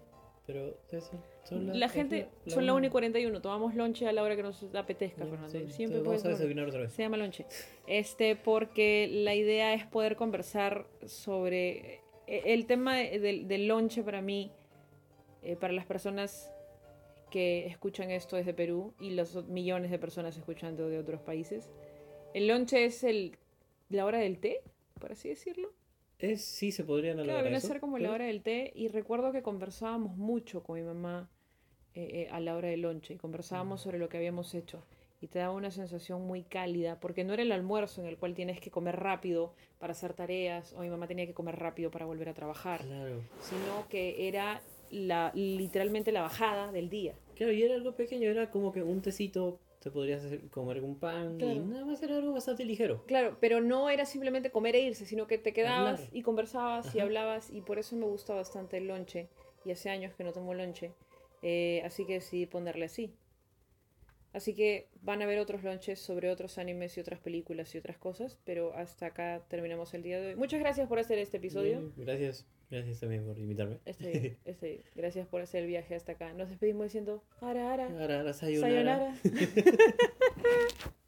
Pero es- son La gente son la 1 y 41. Tomamos lonche a la hora que nos apetezca, Ya, Fernando. sí, Siempre puedes otra vez. Se llama lonche. Este, porque la idea es poder conversar sobre eh, el tema de- del, del lonche para mí, eh, para las personas que escuchan esto desde Perú y los millones de personas escuchando de otros países. El lonche es el, la hora del té, por así decirlo. Es, sí, se podría analogar Claro, eso, ser como pero- la hora del té y recuerdo que conversábamos mucho con mi mamá eh, eh, a la hora del lonche y conversábamos sobre lo que habíamos hecho y te daba una sensación muy cálida porque no era el almuerzo en el cual tienes que comer rápido para hacer tareas o mi mamá tenía que comer rápido para volver a trabajar, Claro. sino que era la, literalmente la bajada del día. Claro, y era algo pequeño, era como que un tecito, te podrías comer un pan Claro. y nada más era algo bastante ligero. Claro, pero no era simplemente comer e irse, sino que te quedabas Hablar. y conversabas y hablabas y por eso me gusta bastante el lonche y hace años que no tomo lonche, eh, así que decidí ponerle así. Así que van a ver otros lonches sobre otros animes y otras películas y otras cosas, pero hasta acá terminamos el día de hoy. Muchas gracias por hacer este episodio. Bien, Gracias, gracias también por invitarme. Este, este, gracias por hacer el viaje hasta acá. Nos despedimos diciendo, ara, ara, Ahora, ahora sayonara. sayonara.